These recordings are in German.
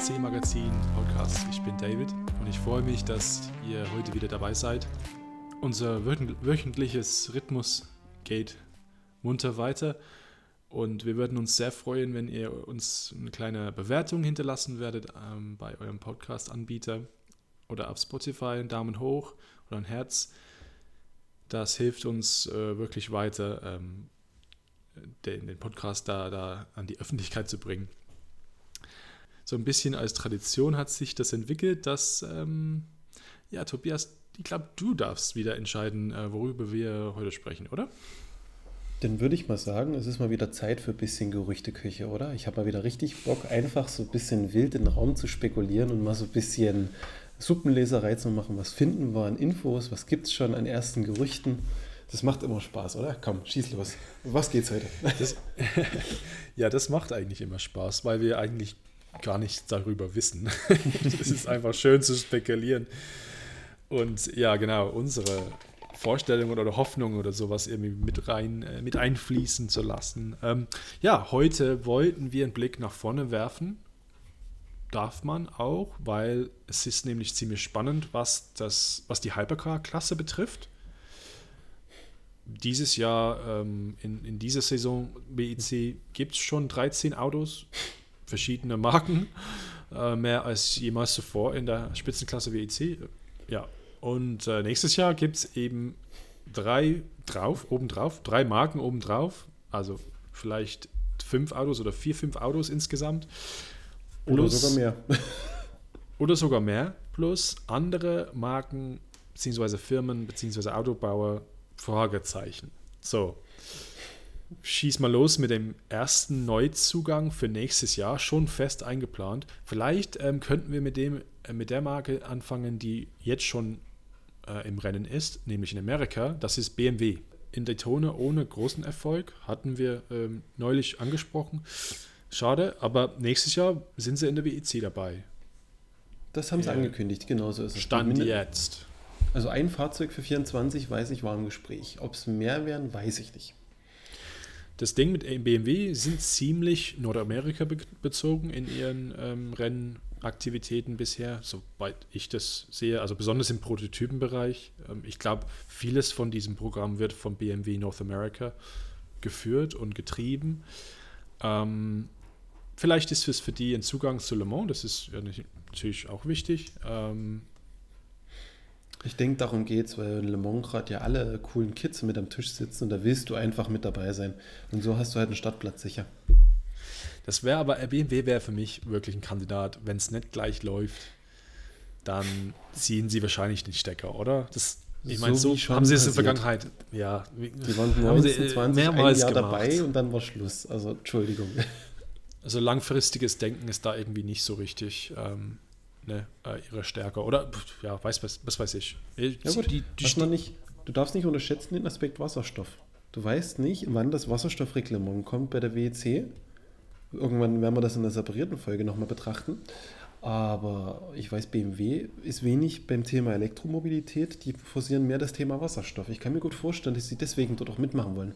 WEC Magazin Podcast. Ich bin David und ich freue mich, dass ihr heute wieder dabei seid. Unser wöchentliches Rhythmus geht munter weiter und wir würden uns sehr freuen, wenn ihr uns eine kleine Bewertung hinterlassen werdet ähm, bei eurem Podcast-Anbieter oder auf Spotify einen Daumen hoch oder ein Herz. Das hilft uns äh, wirklich weiter, ähm, den, den Podcast da, da an die Öffentlichkeit zu bringen. So ein bisschen als Tradition hat sich das entwickelt, dass, ähm, ja, Tobias, ich glaube, du darfst wieder entscheiden, äh, worüber wir heute sprechen, oder? Dann würde ich mal sagen, es ist mal wieder Zeit für ein bisschen Gerüchteküche, oder? Ich habe mal wieder richtig Bock, einfach so ein bisschen wild in den Raum zu spekulieren und mal so ein bisschen Suppenleserei zu machen. Was finden wir an Infos? Was gibt es schon an ersten Gerüchten? Das macht immer Spaß, oder? Komm, schieß los. Was geht's heute? Das, ja, das macht eigentlich immer Spaß, weil wir eigentlich gar nichts darüber wissen. Es ist einfach schön zu spekulieren. Und ja, genau, unsere Vorstellungen oder Hoffnungen oder sowas irgendwie mit rein, äh, mit einfließen zu lassen. Ähm, ja, heute wollten wir einen Blick nach vorne werfen. Darf man auch, weil es ist nämlich ziemlich spannend, was, das, was die Hypercar-Klasse betrifft dieses Jahr, ähm, in, in dieser Saison BEC, gibt es schon 13 Autos, verschiedene Marken, äh, mehr als jemals zuvor in der Spitzenklasse WEC. Ja, und äh, nächstes Jahr gibt es eben drei drauf, obendrauf, drei Marken obendrauf, also vielleicht fünf Autos oder vier, fünf Autos insgesamt. Plus, oder sogar mehr. oder sogar mehr, plus andere Marken bzw. Firmen bzw. Autobauer Fragezeichen. So. Schieß mal los mit dem ersten Neuzugang für nächstes Jahr, schon fest eingeplant. Vielleicht ähm, könnten wir mit, dem, äh, mit der Marke anfangen, die jetzt schon äh, im Rennen ist, nämlich in Amerika. Das ist BMW. In Daytona ohne großen Erfolg, hatten wir ähm, neulich angesprochen. Schade, aber nächstes Jahr sind sie in der WEC dabei. Das haben sie äh, angekündigt, genauso ist es. Stand jetzt. Also ein Fahrzeug für 24, weiß ich, war im Gespräch. Ob es mehr wären, weiß ich nicht. Das Ding mit BMW sind ziemlich Nordamerika bezogen in ihren ähm, Rennaktivitäten bisher, soweit ich das sehe, also besonders im Prototypenbereich. Ähm, ich glaube, vieles von diesem Programm wird von BMW North America geführt und getrieben. Ähm, vielleicht ist es für die ein Zugang zu Le Mans, das ist ja natürlich auch wichtig. Ähm, ich denke, darum geht es, weil in Le Mans gerade ja alle coolen Kids mit am Tisch sitzen und da willst du einfach mit dabei sein. Und so hast du halt einen Startplatz sicher. Das wäre aber, BMW wäre für mich wirklich ein Kandidat. Wenn es nicht gleich läuft, dann ziehen sie wahrscheinlich den Stecker, oder? Das, ich meine, so, so haben sie es in der Vergangenheit. Ja, die waren 19, 20, mehrmals ein Jahr gemacht. dabei und dann war Schluss. Also, Entschuldigung. Also langfristiges Denken ist da irgendwie nicht so richtig. Ähm, ne, äh, ihre Stärke. Oder ja, weiß, was, was weiß ich. Äh, ja, gut, die, die man nicht, du darfst nicht unterschätzen den Aspekt Wasserstoff. Du weißt nicht, wann das Wasserstoffreglement kommt bei der WEC. Irgendwann werden wir das in der separierten Folge nochmal betrachten. Aber ich weiß, BMW ist wenig beim Thema Elektromobilität. Die forcieren mehr das Thema Wasserstoff. Ich kann mir gut vorstellen, dass sie deswegen dort auch mitmachen wollen.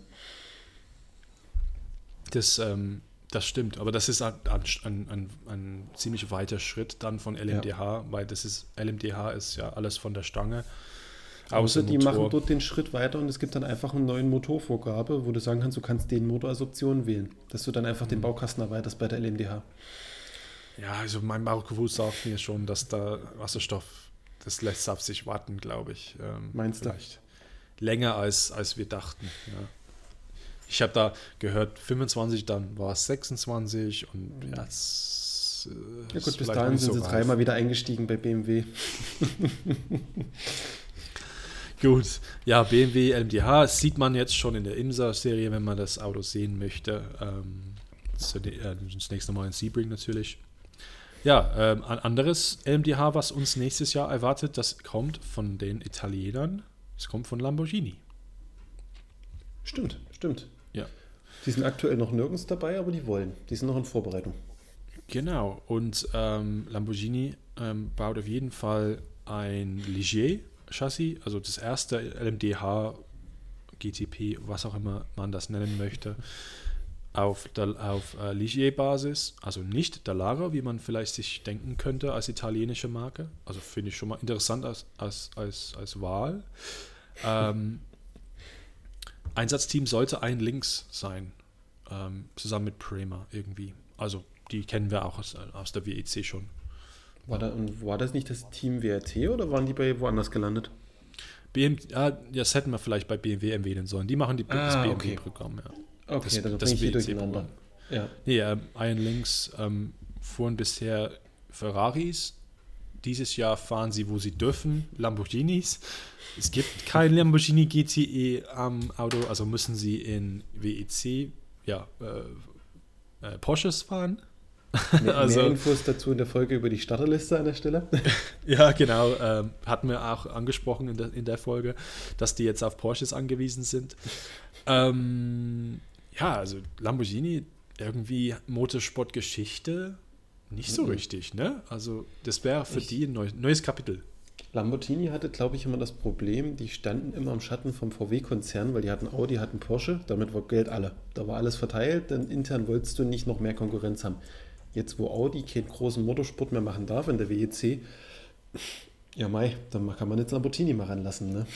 Das ähm, das stimmt, aber das ist ein, ein, ein, ein, ziemlich weiter Schritt dann von LMDH, ja. weil das ist, LMDH ist ja alles von der Stange. Außer die machen dort den Schritt weiter und es gibt dann einfach eine neue Motorvorgabe, wo du sagen kannst, du kannst den Motor als Option wählen, dass du dann einfach mhm. den Baukasten erweiterst bei der LMDH. Ja, also mein Bauchgefühl sagt mir schon, dass da Wasserstoff, das lässt auf sich warten, glaube ich. Ähm, Meinst du? Länger als, als wir dachten, ja. Ich habe da gehört 25, dann war es 26 und ja, es, äh, ja gut, bis dahin sind so sie dreimal wieder eingestiegen bei BMW. gut, ja, BMW LMDH das sieht man jetzt schon in der IMSA-Serie, wenn man das Auto sehen möchte. Ähm, das, äh, das nächste Mal in Sebring natürlich. Ja, ähm, ein anderes LMDH, was uns nächstes Jahr erwartet, das kommt von den Italienern. Es kommt von Lamborghini. Stimmt, stimmt. Die sind aktuell noch nirgends dabei, aber die wollen. Die sind noch in Vorbereitung. Genau. Und ähm, Lamborghini ähm, baut auf jeden Fall ein Ligier-Chassis, also das erste LMDH, GTP, was auch immer man das nennen möchte. auf, auf äh, Ligier-Basis, also nicht Dallara, wie man vielleicht sich denken könnte als italienische Marke. Also finde ich schon mal interessant als, als, als, als Wahl. Ähm, Einsatzteam sollte ein Links sein, ähm, zusammen mit Prima irgendwie. Also die kennen wir auch aus, aus der WEC schon. War, da, war das nicht das Team WRT oder waren die bei woanders gelandet? BM, ja, das hätten wir vielleicht bei BMW erwähnen sollen. Die machen die, Ah, das okay. BMW-Programm, ja. Okay, Das- dann das bringe ich WEC durcheinander. Ja. Nee, ähm, Iron Links ähm, fuhren bisher Ferraris. Dieses Jahr fahren sie, wo sie dürfen, Lamborghinis. Es gibt kein Lamborghini GTE am Auto, also müssen sie in WEC, ja, äh, äh, Porsches fahren. Mehr, Also- mehr Infos dazu in der Folge über die Starterliste an der Stelle. Ja, genau. Ähm, hatten wir auch angesprochen in der, in der Folge, dass die jetzt auf Porsches angewiesen sind. Ähm, ja, also Lamborghini, irgendwie Motorsportgeschichte, nicht so Mhm. richtig, ne? Also das wäre für Ich- die ein neu, neues Kapitel. Lamborghini hatte, glaube ich, immer das Problem, die standen immer im Schatten vom VW-Konzern, weil die hatten Audi, hatten Porsche, damit war Geld alle. Da war alles verteilt, denn intern wolltest du nicht noch mehr Konkurrenz haben. Jetzt, wo Audi keinen großen Motorsport mehr machen darf in der WEC, ja mei, dann kann man jetzt Lamborghini mal ranlassen, ne?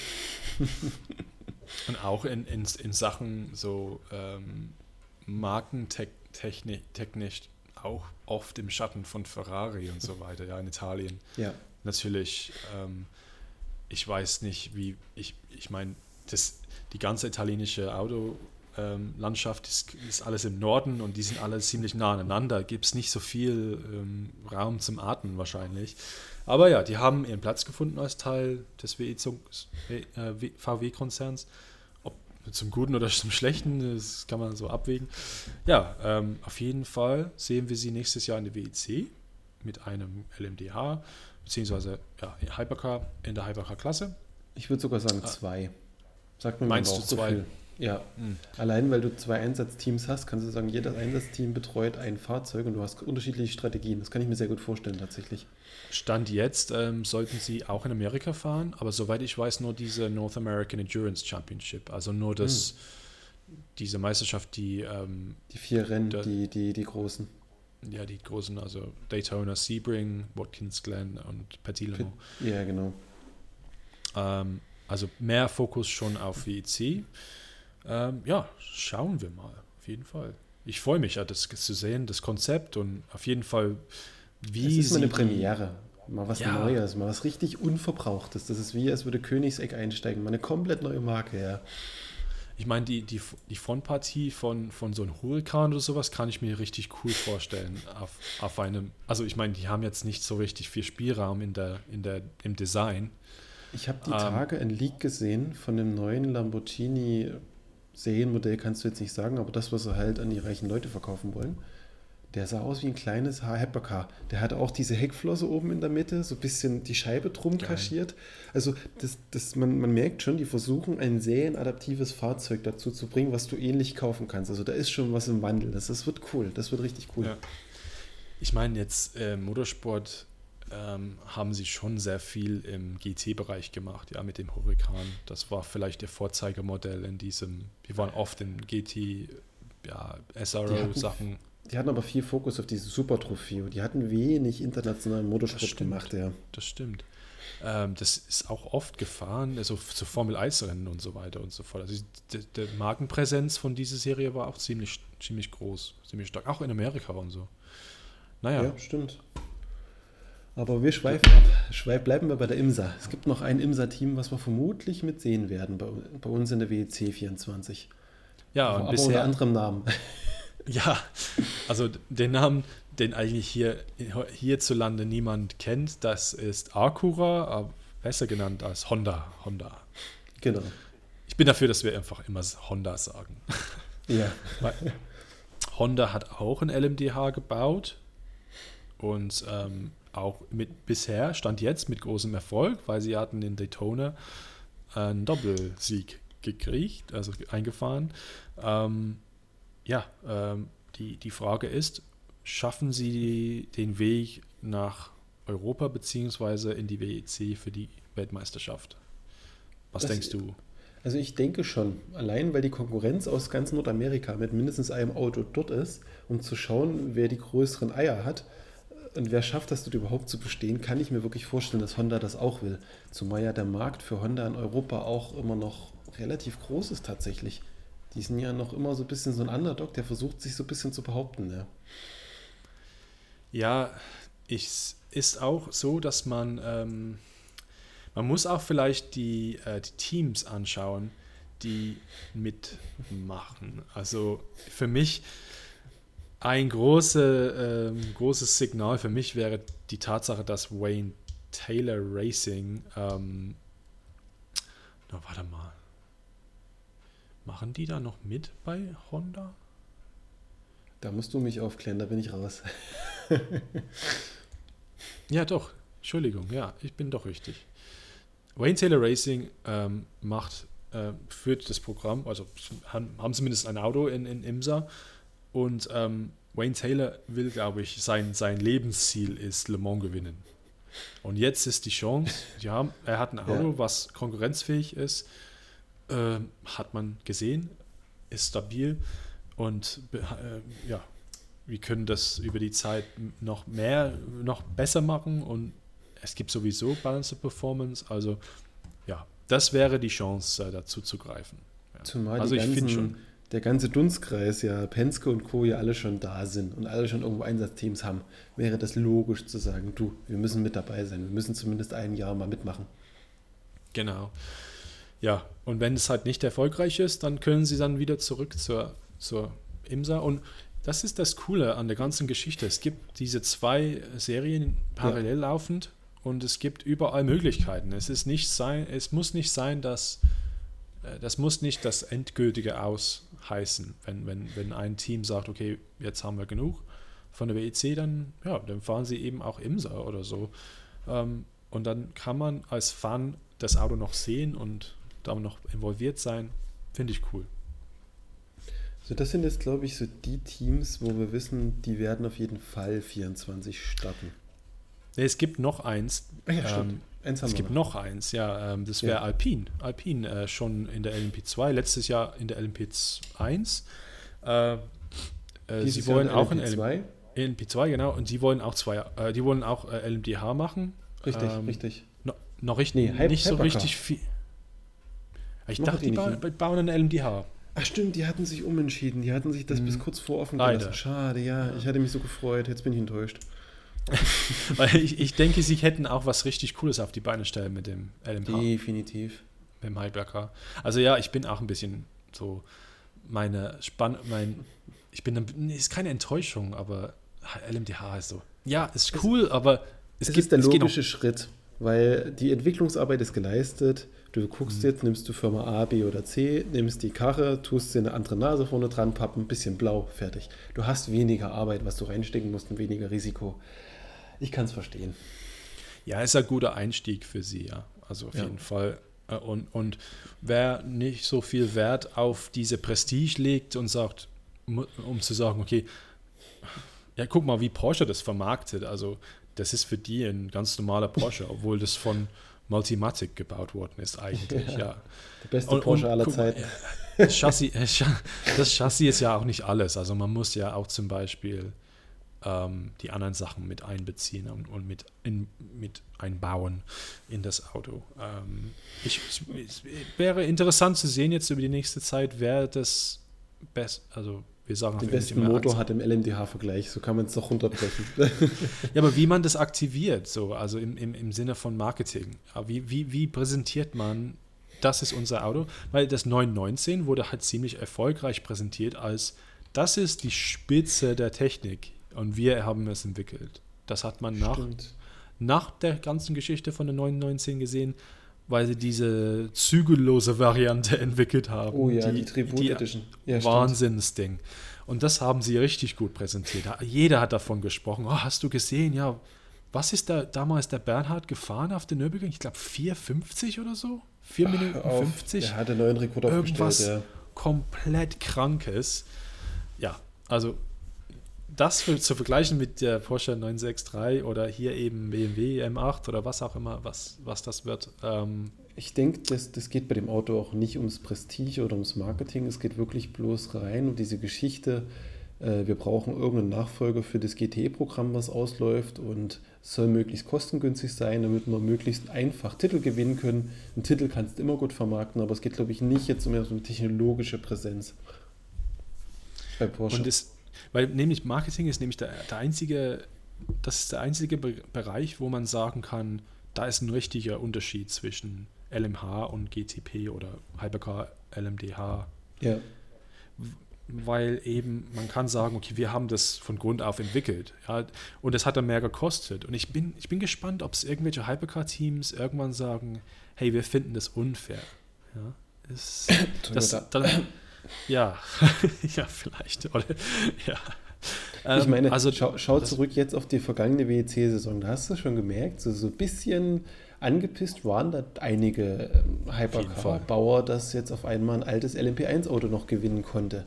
Und auch in, in, in Sachen so ähm, Markentechnisch technisch auch oft im Schatten von Ferrari und so weiter, ja, in Italien. Ja. natürlich, ähm, ich weiß nicht, wie, ich, ich meine, das, die ganze italienische Autolandschaft ist, ist alles im Norden und die sind alle ziemlich nah aneinander. Gibt es nicht so viel ähm, Raum zum Atmen wahrscheinlich. Aber ja, die haben ihren Platz gefunden als Teil des äh, VW-Konzerns. Ob zum Guten oder zum Schlechten, das kann man so abwägen. Ja, ähm, auf jeden Fall sehen wir sie nächstes Jahr in der WEC mit einem LMDH, beziehungsweise ja, Hypercar in der Hypercar-Klasse. Ich würde sogar sagen Ah. zwei. Sagt mir Meinst mein du zwei? Bauchgefühl. Ja. Hm. Allein weil du zwei Einsatzteams hast, kannst du sagen, jedes Einsatzteam betreut ein Fahrzeug und du hast unterschiedliche Strategien. Das kann ich mir sehr gut vorstellen tatsächlich. Stand jetzt ähm, sollten sie auch in Amerika fahren, aber soweit ich weiß, nur diese North American Endurance Championship. Also nur das, diese Meisterschaft, die ähm, Die vier Rennen, Da- die, die, die großen. ja die großen, also Daytona, Sebring, Watkins Glen und Petit Mans. Ja, genau. Ähm, also mehr Fokus schon auf WEC. Ähm, ja, schauen wir mal, auf jeden Fall. Ich freue mich, ja, das zu sehen, das Konzept und auf jeden Fall, wie Es ist mal eine Premiere. Mal was Ja. Neues, mal was richtig Unverbrauchtes. Das ist wie, als würde Königseck einsteigen. Mal eine komplett neue Marke, ja. Ich meine, die, die, die Frontpartie von, von so einem Hurrikan oder sowas kann ich mir richtig cool vorstellen. Auf, auf einem, also ich meine, die haben jetzt nicht so richtig viel Spielraum in der, in der, im Design. Ich habe die Ähm. Tage ein Leak gesehen von dem neuen Lamborghini Serienmodell, kannst du jetzt nicht sagen, aber das, was sie halt an die reichen Leute verkaufen wollen. Der sah aus wie ein kleines Hypercar. Der hatte auch diese Heckflosse oben in der Mitte, so ein bisschen die Scheibe drum Geil. kaschiert. Also das, das, man, man merkt schon, die versuchen ein serienadaptives Fahrzeug dazu zu bringen, was du ähnlich kaufen kannst. Also da ist schon was im Wandel. Das, das wird cool. Das wird richtig cool. Ja. Ich meine, jetzt äh, Motorsport ähm, haben sie schon sehr viel im GT-Bereich gemacht, ja, mit dem Hurrikan. Das war vielleicht ihr Vorzeigemodell in diesem, wir waren oft in GT, ja, Die SRO-Sachen. Die hatten aber viel Fokus auf diese Super Trofeo. Die hatten wenig internationalen Motorsport Das stimmt. gemacht, ja. Das stimmt. Ähm, das ist auch oft gefahren, also zu Formel-1-Rennen und so weiter und so fort. Also die, die Markenpräsenz von dieser Serie war auch ziemlich, ziemlich groß, ziemlich stark, auch in Amerika und so. Naja, Ja, stimmt. Aber wir schweifen ab. Schweif, bleiben wir bei der IMSA. Es gibt noch ein IMSA-Team, was wir vermutlich mitsehen werden bei, bei uns in der WEC 24. ja, und aber unter bisher, anderem Namen. Ja, also den Namen, den eigentlich hier hierzulande niemand kennt, das ist Acura, aber besser genannt als Honda. Honda. genau. Ich bin dafür, dass wir einfach immer Honda sagen. Ja. Weil Honda hat auch ein LMDH gebaut und ähm, auch mit bisher stand jetzt mit großem Erfolg, weil sie hatten in Daytona einen Doppelsieg gekriegt, also eingefahren. Ähm, ja, ähm, die, die Frage ist, schaffen sie den Weg nach Europa beziehungsweise in die WEC für die Weltmeisterschaft? Was Das- denkst du? Also ich denke schon, allein weil die Konkurrenz aus ganz Nordamerika mit mindestens einem Auto dort ist, um zu schauen, wer die größeren Eier hat und wer schafft das dort überhaupt zu bestehen, kann ich mir wirklich vorstellen, dass Honda das auch will. Zumal ja der Markt für Honda in Europa auch immer noch relativ groß ist tatsächlich. Die sind ja noch immer so ein bisschen so ein Underdog, der versucht sich so ein bisschen zu behaupten. Ja, ja ich, ist auch so, dass man, ähm, man muss auch vielleicht die, äh, die Teams anschauen, die mitmachen. Also für mich ein große, ähm, großes Signal für mich wäre die Tatsache, dass Wayne Taylor Racing, ähm, na warte mal, machen die da noch mit bei Honda? Da musst du mich aufklären, da bin ich raus. ja, doch. Entschuldigung, ja, ich bin doch richtig. Wayne Taylor Racing ähm, macht, äh, führt das Programm, also haben, haben zumindest ein Auto in, in IMSA und ähm, Wayne Taylor will, glaube ich, sein, sein Lebensziel ist Le Mans gewinnen. Und jetzt ist die Chance, die haben, er hat ein Auto, ja. was konkurrenzfähig ist, äh, hat man gesehen, ist stabil und äh, ja, wir können das über die Zeit noch mehr, noch besser machen und es gibt sowieso Balanced Performance. Also ja, das wäre die Chance, äh, dazu zu greifen. Ja. Zumal also ich finde schon der ganze Dunstkreis, ja, Penske und Co. ja alle schon da sind und alle schon irgendwo Einsatzteams haben, wäre das logisch zu sagen, du, wir müssen mit dabei sein, wir müssen zumindest ein Jahr mal mitmachen. Genau. Ja, und wenn es halt nicht erfolgreich ist, dann können sie dann wieder zurück zur, zur IMSA und das ist das Coole an der ganzen Geschichte. Es gibt diese zwei Serien parallel ja. laufend und es gibt überall Möglichkeiten. Es ist nicht sein, es muss nicht sein, dass äh, das muss nicht das endgültige Aus heißen. Wenn, wenn, wenn ein Team sagt, okay, jetzt haben wir genug von der WEC, dann, ja, dann fahren sie eben auch IMSA oder so. Ähm, und dann kann man als Fan das Auto noch sehen und da noch involviert sein. Finde ich cool. So, das sind jetzt, glaube ich, so die Teams, wo wir wissen, die werden auf jeden Fall 24 starten. Es gibt noch eins. Ah ja, ähm, Eins es gibt noch. noch eins, ja. Ähm, das wäre ja. Alpine. Alpine äh, schon in der LMP2, letztes Jahr in der LMP1. Äh, äh, sie wollen auch in LMP2? LMP2, genau. Und sie wollen auch zwei, äh, die wollen auch äh, LMDH machen. Richtig, ähm, richtig. No, noch richtig, nee, nicht so richtig viel. Ich dachte, die, bauen, bauen eine LMDH. Ach stimmt, die hatten sich umentschieden. Die hatten sich das hm. bis kurz vor offen gelassen. Schade, ja, ja. Ich hatte mich so gefreut. Jetzt bin ich enttäuscht. Weil ich, ich denke, sie hätten auch was richtig Cooles auf die Beine stellen mit dem LMH. Definitiv. Mit dem Heidberger. Also ja, ich bin auch ein bisschen so meine Spann, mein, ich bin, ist keine Enttäuschung, aber LMDH ist so. Ja, ist cool, es, aber es, es gibt, ist der logische Schritt, weil die Entwicklungsarbeit ist geleistet. Du guckst mhm. jetzt, nimmst du Firma A, B oder C, nimmst die Karre, tust dir eine andere Nase vorne dran, pappen, ein bisschen blau, fertig. Du hast weniger Arbeit, was du reinstecken musst und weniger Risiko. Ich kann es verstehen. Ja, ist ein guter Einstieg für sie, ja. Also auf ja. jeden Fall. Äh, und, und wer nicht so viel Wert auf diese Prestige legt und sagt, um zu sagen, okay, ja, guck mal, wie Porsche das vermarktet. Also, das ist für die ein ganz normaler Porsche, obwohl das von Multimatic gebaut worden ist, eigentlich, ja. ja. Der beste und, Porsche und, aller Zeiten. Das Chassis, das Chassis ist ja auch nicht alles. Also, man muss ja auch zum Beispiel ähm, die anderen Sachen mit einbeziehen und, und mit, in, mit einbauen in das Auto. Ähm, ich, es wäre interessant zu sehen jetzt über die nächste Zeit, wer das best, also wir sagen den besten Motor hat im LMDH-Vergleich, so kann man es doch runterbrechen. ja, aber wie man das aktiviert, so, also im, im, im Sinne von Marketing. Wie, wie, wie präsentiert man, das ist unser Auto? Weil das 919 wurde halt ziemlich erfolgreich präsentiert als, das ist die Spitze der Technik. Und wir haben es entwickelt. Das hat man nach, nach der ganzen Geschichte von der 919 gesehen, weil sie diese zügellose Variante entwickelt haben. Oh ja, die, die Tribute die Edition. Ja, Wahnsinnsding. Und das haben sie richtig gut präsentiert. Jeder hat davon gesprochen. Oh, hast du gesehen? Ja, was ist da damals der Bernhard gefahren auf den Nürburgring? Ich glaube 4,50 oder so? 4 Minuten 50? Er hat einen neuen Rekord aufgestellt. Irgendwas ja. komplett Krankes. Ja, also das für, zu vergleichen mit der Porsche 963 oder hier eben BMW M8 oder was auch immer, was, was das wird. Ähm, Ich denke, das, das geht bei dem Auto auch nicht ums Prestige oder ums Marketing. Es geht wirklich bloß rein um diese Geschichte. Äh, wir brauchen irgendeinen Nachfolger für das GTE-Programm, was ausläuft und soll möglichst kostengünstig sein, damit wir möglichst einfach Titel gewinnen können. Ein Titel kannst du immer gut vermarkten, aber es geht, glaube ich, nicht jetzt um eine technologische Präsenz bei Porsche. Und weil nämlich Marketing ist nämlich der, der einzige, das ist der einzige Be Bereich, wo man sagen kann, da ist ein richtiger Unterschied zwischen LMH und GTP oder Hypercar LMDH. Ja. Weil eben, man kann sagen, okay, wir haben das von Grund auf entwickelt. Ja, und es hat dann mehr gekostet. Und ich bin, ich bin gespannt, ob es irgendwelche Hypercar-Teams irgendwann sagen, hey, wir finden das unfair. Ja, es, das, dann, ja, ja, vielleicht. Oder, ja. ich ähm, meine, also, schau, schau zurück jetzt auf die vergangene WEC-Saison. Da hast du schon gemerkt, so, so ein bisschen angepisst waren da einige ähm, Hypercar-Bauer, dass jetzt auf einmal ein altes LMP1-Auto noch gewinnen konnte.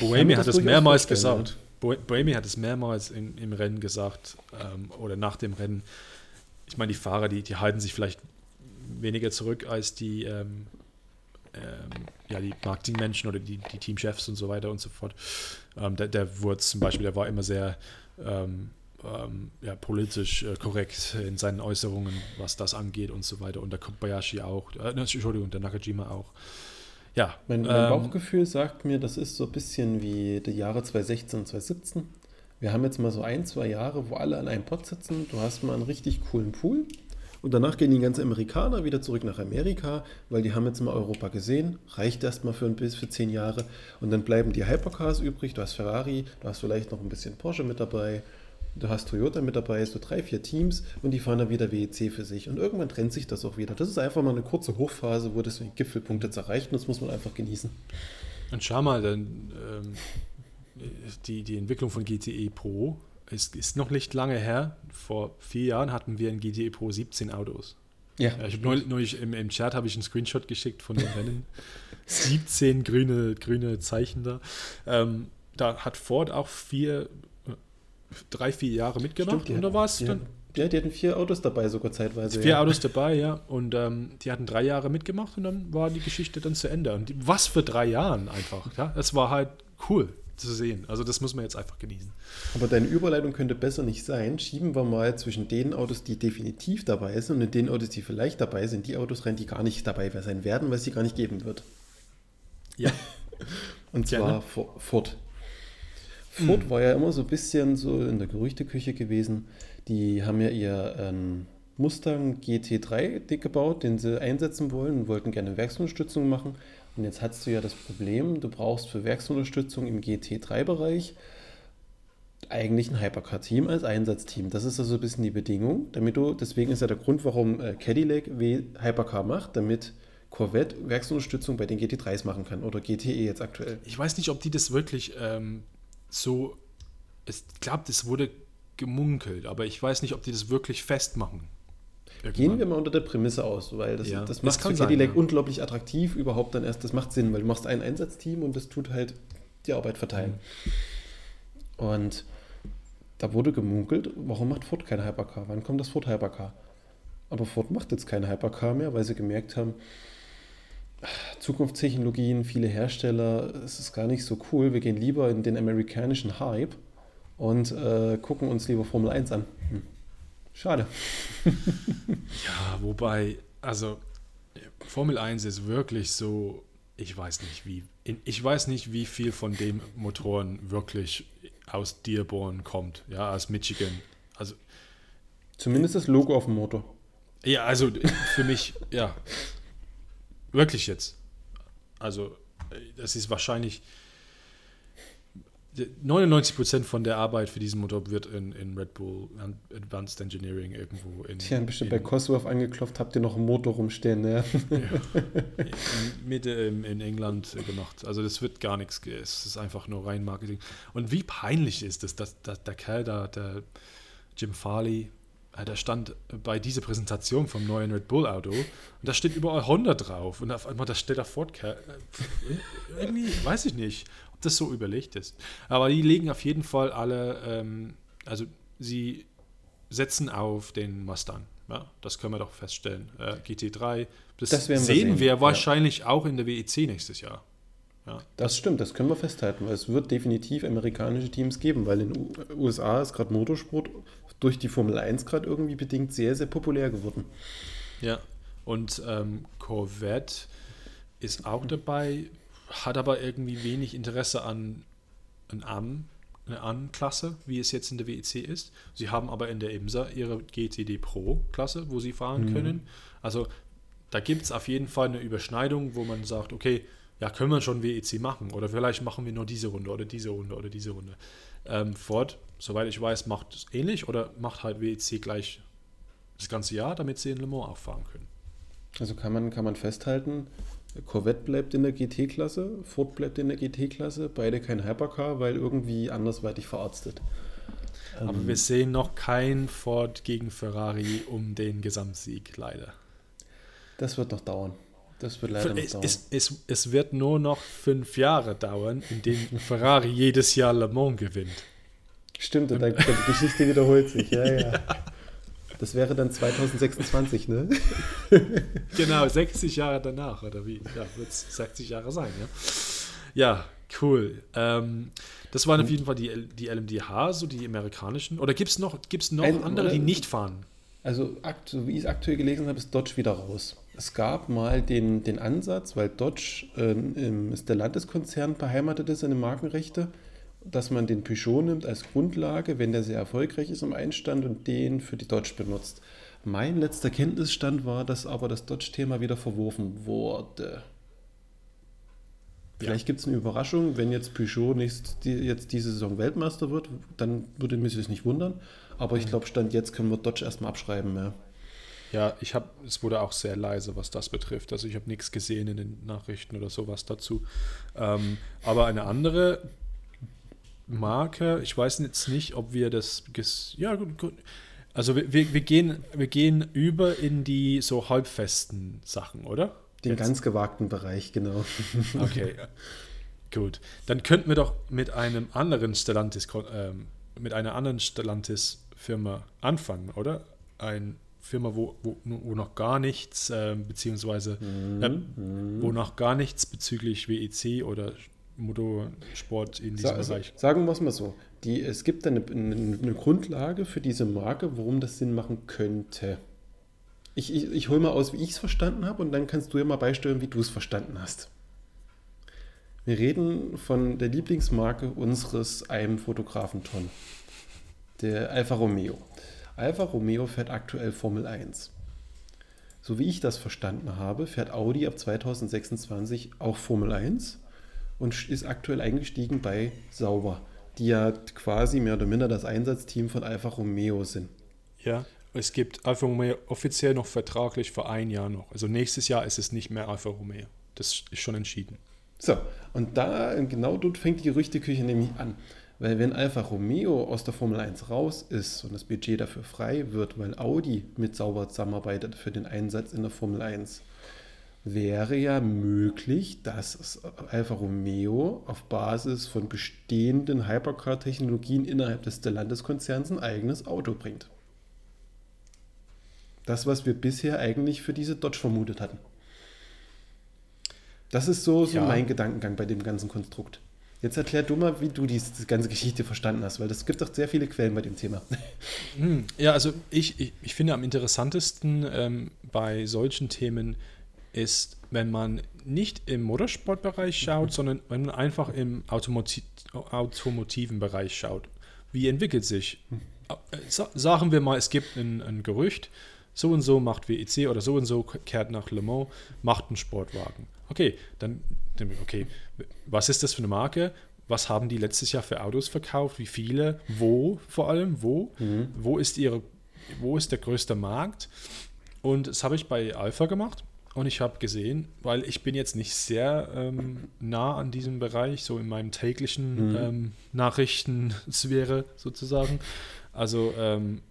Boemi hat es mehrmals gesagt. Boemi hat es mehrmals in, im Rennen gesagt ähm, oder nach dem Rennen. Ich meine, die Fahrer, die, die halten sich vielleicht weniger zurück als die, ähm, ähm, ja, die Marketingmenschen oder die, die Teamchefs und so weiter und so fort. Ähm, der, der wurde zum Beispiel, der war immer sehr ähm, ähm, ja, politisch äh, korrekt in seinen Äußerungen, was das angeht und so weiter. Und der Kobayashi auch, äh, Entschuldigung, der Nakajima auch. Ja. Mein, mein ähm, Bauchgefühl sagt mir, das ist so ein bisschen wie die Jahre 2016, 2017. Wir haben jetzt mal so ein, zwei Jahre, wo alle an einem Pott sitzen. Du hast mal einen richtig coolen Pool. Und danach gehen die ganzen Amerikaner wieder zurück nach Amerika, weil die haben jetzt mal Europa gesehen. Reicht erstmal für ein bis für zehn Jahre. Und dann bleiben die Hypercars übrig. Du hast Ferrari, du hast vielleicht noch ein bisschen Porsche mit dabei. Du hast Toyota mit dabei, so drei, vier Teams und die fahren dann wieder WEC für sich. Und irgendwann trennt sich das auch wieder. Das ist einfach mal eine kurze Hochphase, wo das Gipfelpunkt jetzt erreicht und das muss man einfach genießen. Und schau mal, dann, ähm, die, die Entwicklung von GTE Pro ist, ist noch nicht lange her. Vor vier Jahren hatten wir in GTE Pro 17 Autos. Ja. ja ich habe neulich, neulich im, im, Chat habe ich einen Screenshot geschickt von den Rennen. 17 grüne, grüne Zeichen da. Ähm, da hat Ford auch vier drei, vier Jahre mitgemacht Stimmt, und da war es dann. Ja, die hatten vier Autos dabei, sogar zeitweise. Vier ja. Autos dabei, ja. Und ähm, die hatten drei Jahre mitgemacht und dann war die Geschichte dann zu Ende. Und was für drei Jahren einfach. Ja, es war halt cool zu sehen. Also das muss man jetzt einfach genießen. Aber deine Überleitung könnte besser nicht sein. Schieben wir mal zwischen den Autos, die definitiv dabei sind und den Autos, die vielleicht dabei sind, die Autos rein, die gar nicht dabei sein werden, weil es sie gar nicht geben wird. Ja. und zwar Gerne. Ford. Ford mhm. war ja immer so ein bisschen so in der Gerüchteküche gewesen. Die haben ja ihr ähm, Mustang GT3 dick gebaut, den sie einsetzen wollen und wollten gerne Werksunterstützung machen. Und jetzt hast du ja das Problem, du brauchst für Werksunterstützung im GT3-Bereich eigentlich ein Hypercar-Team als Einsatzteam. Das ist also ein bisschen die Bedingung, damit du, deswegen ist ja der Grund, warum äh, Cadillac Hypercar macht, damit Corvette Werksunterstützung bei den GT3s machen kann oder GTE jetzt aktuell. Ich weiß nicht, ob die das wirklich ähm, so, ich glaube, das wurde gemunkelt, aber ich weiß nicht, ob die das wirklich festmachen. Irgendwann. Gehen wir mal unter der Prämisse aus, weil das, ja, das macht das für Cadillac ja. unglaublich attraktiv überhaupt dann erst, das macht Sinn, weil du machst ein Einsatzteam und das tut halt die Arbeit verteilen. Mhm. Und da wurde gemunkelt, warum macht Ford kein Hypercar? Wann kommt das Ford Hypercar? Aber Ford macht jetzt kein Hypercar mehr, weil sie gemerkt haben, Zukunftstechnologien, viele Hersteller, es ist gar nicht so cool. Wir gehen lieber in den amerikanischen Hype und äh, gucken uns lieber Formel 1 an. Hm. Schade. ja, wobei, also Formel 1 ist wirklich so, ich weiß nicht, wie, ich weiß nicht, wie viel von den Motoren wirklich aus Dearborn kommt, ja, aus Michigan. Also zumindest das Logo auf dem Motor. Ja, also für mich, ja, Wirklich jetzt. Also, das ist wahrscheinlich 99% von der Arbeit für diesen Motor wird in, in Red Bull Advanced Engineering irgendwo in. Haben bestimmt in, bei Cosworth angeklopft, habt ihr noch einen Motor rumstehen, ne? Ja. Mitte in, in, England gemacht. Also das wird gar nichts, es ist einfach nur rein Marketing. Und wie peinlich ist es, dass, dass der Kerl da, der Jim Farley, äh, da stand bei dieser Präsentation vom neuen Red Bull Auto und da steht überall Honda drauf und auf einmal da steht da Ford. Äh, irgendwie weiß ich nicht, ob das so überlegt ist. Aber die legen auf jeden Fall alle, ähm, also sie setzen auf den Mustang. Ja, das können wir doch feststellen. Äh, GT3, das, Das wir sehen sehen, wir ja. wahrscheinlich auch in der WEC nächstes Jahr. Ja, Das stimmt, das können wir festhalten, weil es wird definitiv amerikanische Teams geben, weil in den USA ist gerade Motorsport durch die Formel 1 gerade irgendwie bedingt sehr, sehr populär geworden. ja. und ähm, Corvette ist auch dabei, hat aber irgendwie wenig Interesse an, an Arm, eine An-Klasse, wie es jetzt in der WEC ist. Sie haben aber in der IMSA ihre GTD Pro-Klasse, wo sie fahren können. Also da gibt es auf jeden Fall eine Überschneidung, wo man sagt, okay, ja, können wir schon WEC machen oder vielleicht machen wir nur diese Runde oder diese Runde oder diese Runde. Ähm, Ford, soweit ich weiß, macht es ähnlich oder macht halt WEC gleich das ganze Jahr, damit sie in Le Mans auch fahren können. Also kann man, kann man festhalten, Corvette bleibt in der GT-Klasse, Ford bleibt in der GT-Klasse, beide kein Hypercar, weil irgendwie andersweitig verarztet. Aber wir sehen noch kein Ford gegen Ferrari um den Gesamtsieg, leider. Das wird noch dauern. Das wird leider noch Es, dauern. es, es, es wird nur noch fünf Jahre dauern, in denen Ferrari jedes Jahr Le Mans gewinnt. Stimmt, und dann, die Geschichte wiederholt sich. Ja, ja. Das wäre dann 2026, ne? Genau, 60 Jahre danach, oder wie? Ja, wird es 60 Jahre sein, ja. Ja, cool. Ähm, das waren auf jeden Fall die, die LMDH, so die amerikanischen. Oder gibt es noch, gibt's noch Ein- andere, die nicht fahren? Also, so wie ich es aktuell gelesen habe, ist Dodge wieder raus. Es gab mal den, den Ansatz, weil Dodge äh, im Stellantis-Konzern beheimatet ist, seine Markenrechte, dass man den Peugeot nimmt als Grundlage, wenn der sehr erfolgreich ist im Einstand und den für die Dodge benutzt. Mein letzter Kenntnisstand war, dass aber das Dodge-Thema wieder verworfen wurde. Vielleicht gibt es eine Überraschung, wenn jetzt Peugeot nächst, die, jetzt diese Saison Weltmeister wird, dann würde mich das nicht wundern. Aber ich glaube, Stand jetzt können wir Dodge erstmal abschreiben. Ja. Ja, ich habe, es wurde auch sehr leise, was das betrifft. Also ich habe nichts gesehen in den Nachrichten oder sowas dazu. Ähm, aber eine andere Marke, ich weiß jetzt nicht, ob wir das, ja gut, gut. Also wir, wir, wir, gehen, wir gehen über in die so halbfesten Sachen, oder? Den Jetzt- ganz gewagten Bereich, genau. Okay, gut. Dann könnten wir doch mit einem anderen Stellantis, ähm, mit einer anderen Stellantis-Firma anfangen, oder? Eine Firma, wo, wo, wo noch gar nichts, ähm, beziehungsweise äh, wo noch gar nichts bezüglich WEC oder Motorsport in diesem sa- Bereich. sagen wir es mal so. Die, es gibt eine, eine, eine Grundlage für diese Marke, warum das Sinn machen könnte. Ich, ich, ich hole mal aus, wie ich es verstanden habe, und dann kannst du ja mal beisteuern, wie du es verstanden hast. Wir reden von der Lieblingsmarke unseres einem Fotografen Ton, der Alfa Romeo. Alfa Romeo fährt aktuell Formel 1. So wie ich das verstanden habe, fährt Audi ab 2026 auch Formel 1 und ist aktuell eingestiegen bei Sauber, die ja quasi mehr oder minder das Einsatzteam von Alfa Romeo sind. Ja, es gibt Alfa Romeo offiziell noch vertraglich für ein Jahr noch. Also nächstes Jahr ist es nicht mehr Alfa Romeo. Das ist schon entschieden. So, und da, genau dort fängt die Gerüchteküche nämlich an. Weil wenn Alfa Romeo aus der Formel 1 raus ist und das Budget dafür frei wird, weil Audi mit Sauber zusammenarbeitet für den Einsatz in der Formel 1, wäre ja möglich, dass Alfa Romeo auf Basis von bestehenden Hypercar-Technologien innerhalb des Stellantis-Konzerns ein eigenes Auto bringt. Das, was wir bisher eigentlich für diese Dodge vermutet hatten. Das ist so, so Ja. mein Gedankengang bei dem ganzen Konstrukt. Jetzt erklär du mal, wie du diese, diese ganze Geschichte verstanden hast, weil es gibt doch sehr viele Quellen bei dem Thema. Hm, Ja, also ich, ich, ich finde am interessantesten ähm, bei solchen Themen ist, wenn man nicht im Motorsportbereich schaut, sondern wenn man einfach im Automoti automotiven Bereich schaut. Wie entwickelt sich? Sa- Sagen wir mal, es gibt ein, ein Gerücht, so und so macht WEC oder so und so kehrt nach Le Mans, macht einen Sportwagen. Okay, dann, okay, was ist das für eine Marke? Was haben die letztes Jahr für Autos verkauft? Wie viele? Wo vor allem? Wo? Wo ist ihre, wo ist der größte Markt? Und das habe ich bei Alpha gemacht und ich habe gesehen, weil ich bin jetzt nicht sehr ähm, nah an diesem Bereich, so in meinem täglichen ähm, Nachrichtensphäre sozusagen. Also ähm,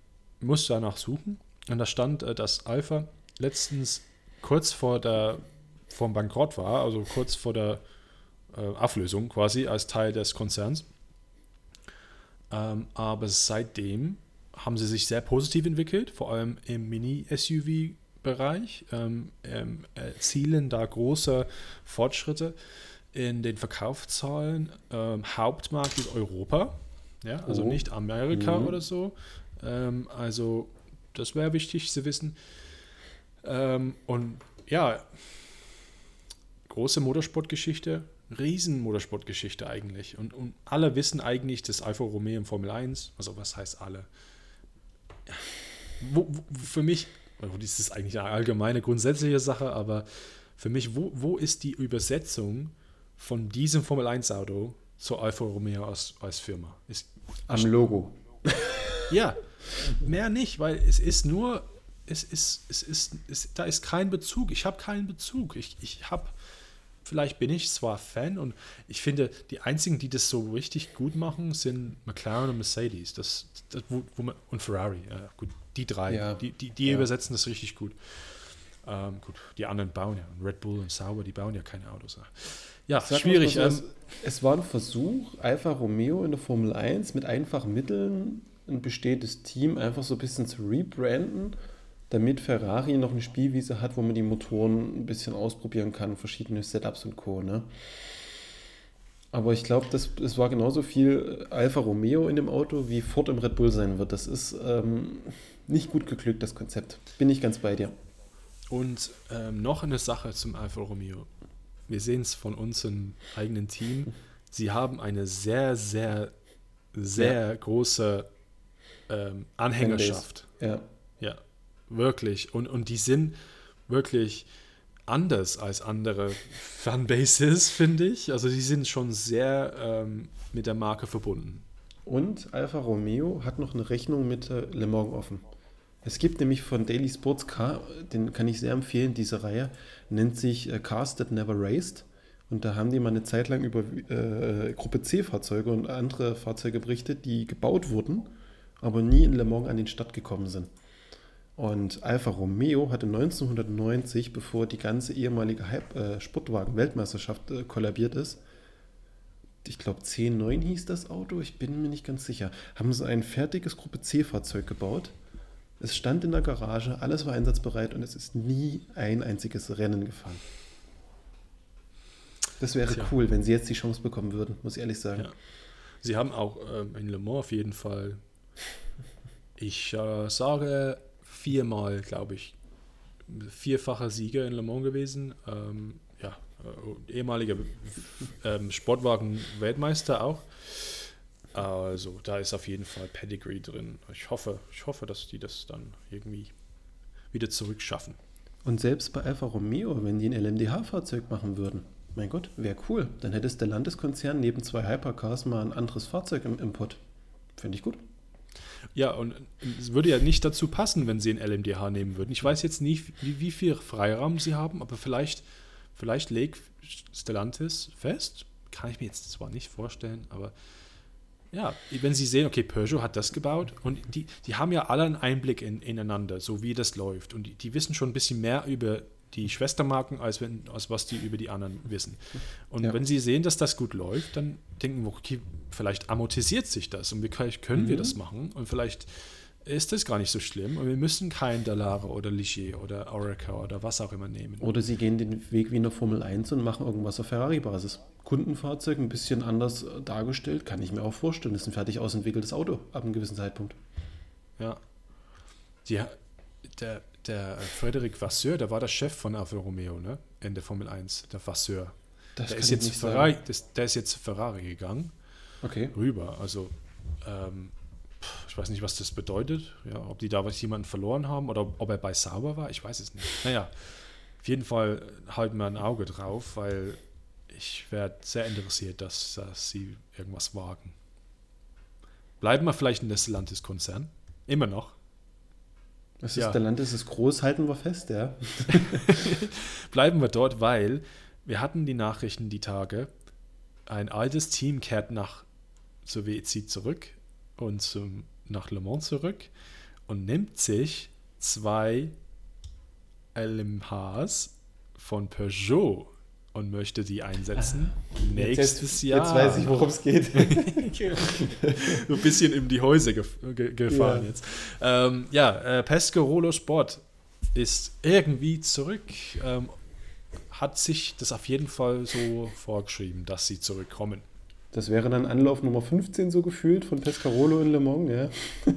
musste danach suchen und da stand, äh, dass Alpha letztens kurz vor der vom Bankrott war, also kurz vor der äh, Auflösung quasi als Teil des Konzerns. Ähm, aber seitdem haben sie sich sehr positiv entwickelt, vor allem im Mini-SUV-Bereich, ähm, ähm, erzielen da große Fortschritte in den Verkaufszahlen. Ähm, Hauptmarkt ist Europa, ja, also Oh. nicht Amerika Mhm. oder so. Ähm, also das wäre wichtig zu wissen. Ähm, und ja, große Motorsportgeschichte, riesen Motorsportgeschichte eigentlich. Und, und alle wissen eigentlich, dass Alfa Romeo im Formel 1, also was heißt alle? Wo, wo, für mich, das ist eigentlich eine allgemeine, grundsätzliche Sache, aber für mich, wo, wo ist die Übersetzung von diesem Formel 1 Auto zur Alfa Romeo als, als Firma? Ist, Am Logo. ja, mehr nicht, weil es ist nur, es ist, es ist, es, da ist kein Bezug. Ich habe keinen Bezug. Ich, ich habe, vielleicht bin ich zwar Fan und ich finde, die einzigen, die das so richtig gut machen, sind McLaren und Mercedes. Das, das wo, wo man, und Ferrari. Ja, gut, die drei, Ja. die, die, die Ja. übersetzen das richtig gut. Ähm, gut, die anderen bauen ja. Red Bull und Sauber, die bauen ja keine Autos. Ja, Sag mal schwierig. es, Ähm, es war ein Versuch, Alfa Romeo in der Formel 1 mit einfachen Mitteln ein bestehendes Team einfach so ein bisschen zu rebranden, damit Ferrari noch eine Spielwiese hat, wo man die Motoren ein bisschen ausprobieren kann, verschiedene Setups und Co. Ne? Aber ich glaube, das, das war genauso viel Alfa Romeo in dem Auto, wie Ford im Red Bull sein wird. Das ist ähm, nicht gut geglückt, das Konzept. Bin ich ganz bei dir. Und ähm, noch eine Sache zum Alfa Romeo. Wir sehen es von unserem eigenen Team. Sie haben eine sehr, sehr, sehr große ähm, Anhängerschaft. Ja. Ja, wirklich. Und, und die sind wirklich anders als andere Fanbases, finde ich. Also die sind schon sehr ähm, mit der Marke verbunden. Und Alfa Romeo hat noch eine Rechnung mit äh, Le Mans offen. Es gibt nämlich von Daily Sports Car, den kann ich sehr empfehlen, diese Reihe, nennt sich äh, Cars That Never Raced. Und da haben die mal eine Zeit lang über äh, Gruppe C-Fahrzeuge und andere Fahrzeuge berichtet, die gebaut wurden, aber nie in Le Mans an den Start gekommen sind. Und Alfa Romeo hatte 1990, bevor die ganze ehemalige Hype- äh, Sportwagen-Weltmeisterschaft äh, kollabiert ist, ich glaube 10.9 hieß das Auto, ich bin mir nicht ganz sicher, haben sie ein fertiges Gruppe C-Fahrzeug gebaut. Es stand in der Garage, alles war einsatzbereit und es ist nie ein einziges Rennen gefahren. Das wäre Tja. cool, wenn sie jetzt die Chance bekommen würden, muss ich ehrlich sagen. Ja. Sie haben auch ähm, in Le Mans auf jeden Fall, ich äh, sage viermal, glaube ich, vierfacher Sieger in Le Mans gewesen. Ähm, ja, äh, ehemaliger ähm, Sportwagen-Weltmeister auch. Also da ist auf jeden Fall Pedigree drin. Ich hoffe, ich hoffe, dass die das dann irgendwie wieder zurückschaffen. Und selbst bei Alfa Romeo, wenn die ein LMDH-Fahrzeug machen würden, mein Gott, wäre cool. Dann hätte es der Landeskonzern neben zwei Hypercars mal ein anderes Fahrzeug im Import. Finde ich gut. Ja, und es würde ja nicht dazu passen, wenn sie ein LMDH nehmen würden. Ich weiß jetzt nicht, wie, wie viel Freiraum sie haben, aber vielleicht, vielleicht legt Stellantis fest. Kann ich mir jetzt zwar nicht vorstellen, aber ja, wenn sie sehen, okay, Peugeot hat das gebaut und die, die haben ja alle einen Einblick in, ineinander, so wie das läuft. Und die, die wissen schon ein bisschen mehr über die Schwestermarken, als, wenn, als was die über die anderen wissen. Und Ja. wenn sie sehen, dass das gut läuft, dann denken wir, okay, vielleicht amortisiert sich das und wir, vielleicht können wir Mhm. das machen und vielleicht ist das gar nicht so schlimm und wir müssen kein Dallara oder Ligier oder Orica oder was auch immer nehmen. Oder sie gehen den Weg wie in der Formel 1 und machen irgendwas auf Ferrari-Basis. Kundenfahrzeug ein bisschen anders äh, dargestellt, kann ich mir auch vorstellen. Das ist ein fertig ausentwickeltes Auto ab einem gewissen Zeitpunkt. Ja. Die, der, der Frederic Vasseur, der war der Chef von Alfa Romeo, ne? In der Formel 1, der Vasseur. Das Der ist, jetzt Ferrari, das, der ist jetzt zu Ferrari gegangen, Okay. rüber. Also, ähm, ich weiß nicht, was das bedeutet. Ja, ob die da was jemanden verloren haben oder ob er bei Sauber war, ich weiß es nicht. Naja, auf jeden Fall halten wir ein Auge drauf, weil ich werde sehr interessiert, dass, dass sie irgendwas wagen. Bleiben wir vielleicht in der Stellantis-Konzern? Immer noch. Das Ja. ist, der Land ist es groß, halten wir fest, ja. Bleiben wir dort, weil wir hatten die Nachrichten die Tage, ein altes Team kehrt nach zur WEC zurück und zum, nach Le Mans zurück und nimmt sich zwei LMHs von Peugeot und möchte die einsetzen. Nächstes jetzt, Jahr. Jetzt weiß ich, worum es geht. Ein bisschen in die Häuser gef ge gefahren ja. jetzt. Ähm, ja, äh, Pescarolo Sport ist irgendwie zurück. Ähm, hat sich das auf jeden Fall so vorgeschrieben, dass sie zurückkommen. Das wäre dann Anlauf Nummer 15 so gefühlt von Pescarolo in Le Mans, ja.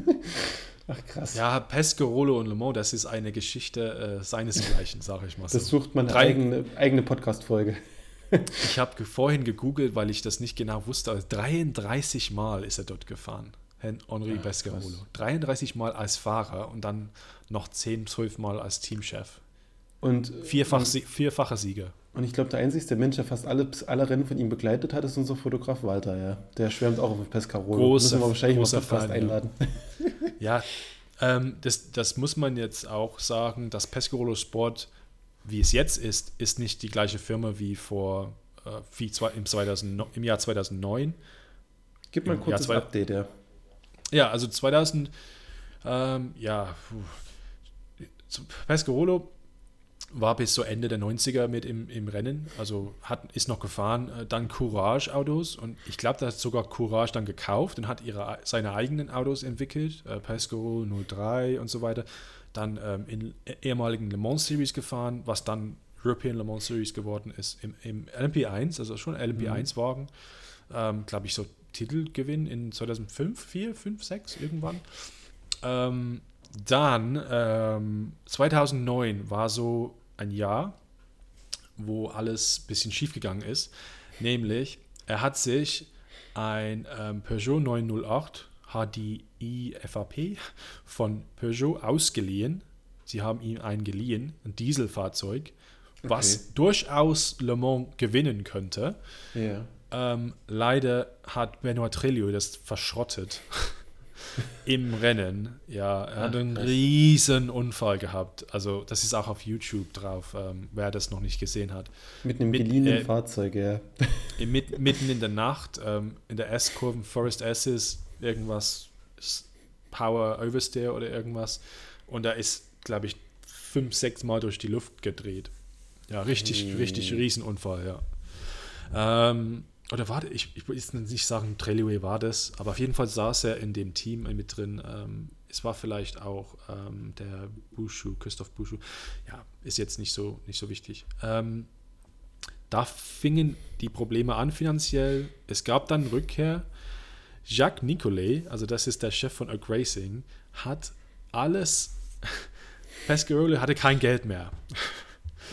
Ach krass. Ja, Pescarolo und Le Mans, das ist eine Geschichte äh, seinesgleichen, sage ich mal so. Das sucht man eine eigene, eigene Podcast-Folge. ich habe vorhin gegoogelt, weil ich das nicht genau wusste. Also 33 Mal ist er dort gefahren. Henri ja, Pescarolo. Krass. 33 Mal als Fahrer und dann noch 10, 12 Mal als Teamchef. Und Vierfach, und, vierfacher Sieger. Und ich glaube, der einzige Mensch, der fast alle, alle Rennen von ihm begleitet hat, ist unser Fotograf Walter, ja. Der schwärmt auch auf Pescarolo. Große, Müssen wir wahrscheinlich mal Podcast einladen. Ja, ähm, das, das muss man jetzt auch sagen, dass Pescarolo Sport, wie es jetzt ist, ist nicht die gleiche Firma wie vor äh, wie zwei, im, 2000, im Jahr 2009. Gib mal ein kurzes Update, ja. Ja, also 2000, ähm, ja, Pescarolo war bis so Ende der 90er mit im, im Rennen, also hat, ist noch gefahren, äh, dann Courage Autos und ich glaube, da hat sogar Courage dann gekauft und hat ihre, seine eigenen Autos entwickelt, äh, Pesco 03 und so weiter, dann ähm, in ehemaligen Le Mans Series gefahren, was dann European Le Mans Series geworden ist, im, im LMP1, also schon LMP1-Wagen, mhm. ähm, glaube ich, so Titelgewinn in 2005, 4, 5, 6 irgendwann. Ähm, dann ähm, 2009 war so ein Jahr, wo alles ein bisschen schief gegangen ist. Nämlich, er hat sich ein ähm, Peugeot 908 HDI FAP von Peugeot ausgeliehen. Sie haben ihm einen geliehen, ein Dieselfahrzeug, was okay. durchaus Le Mans gewinnen könnte. Yeah. Ähm, leider hat Benoit Trelio das verschrottet. Im Rennen. Ja, er hat einen riesen Unfall gehabt. Also das ist auch auf YouTube drauf, ähm, wer das noch nicht gesehen hat. Mit einem geliehenen äh, Fahrzeug, ja. Mit, mitten in der Nacht, ähm, in der S-Kurve, Forest S's, irgendwas, Power Oversteer oder irgendwas. Und da ist, glaube ich, fünf, sechs Mal durch die Luft gedreht. Ja, richtig, hm. richtig Riesenunfall, ja. Ähm, oder warte, ich, ich will nicht sagen, Trellway war das, aber auf jeden Fall saß er in dem Team mit drin. Ähm, es war vielleicht auch ähm, der Bushu, Christoph Bushu. Ja, ist jetzt nicht so, nicht so wichtig. Ähm, da fingen die Probleme an finanziell. Es gab dann Rückkehr. Jacques Nicolet, also das ist der Chef von Oak Racing, hat alles. Pescarolo hatte kein Geld mehr.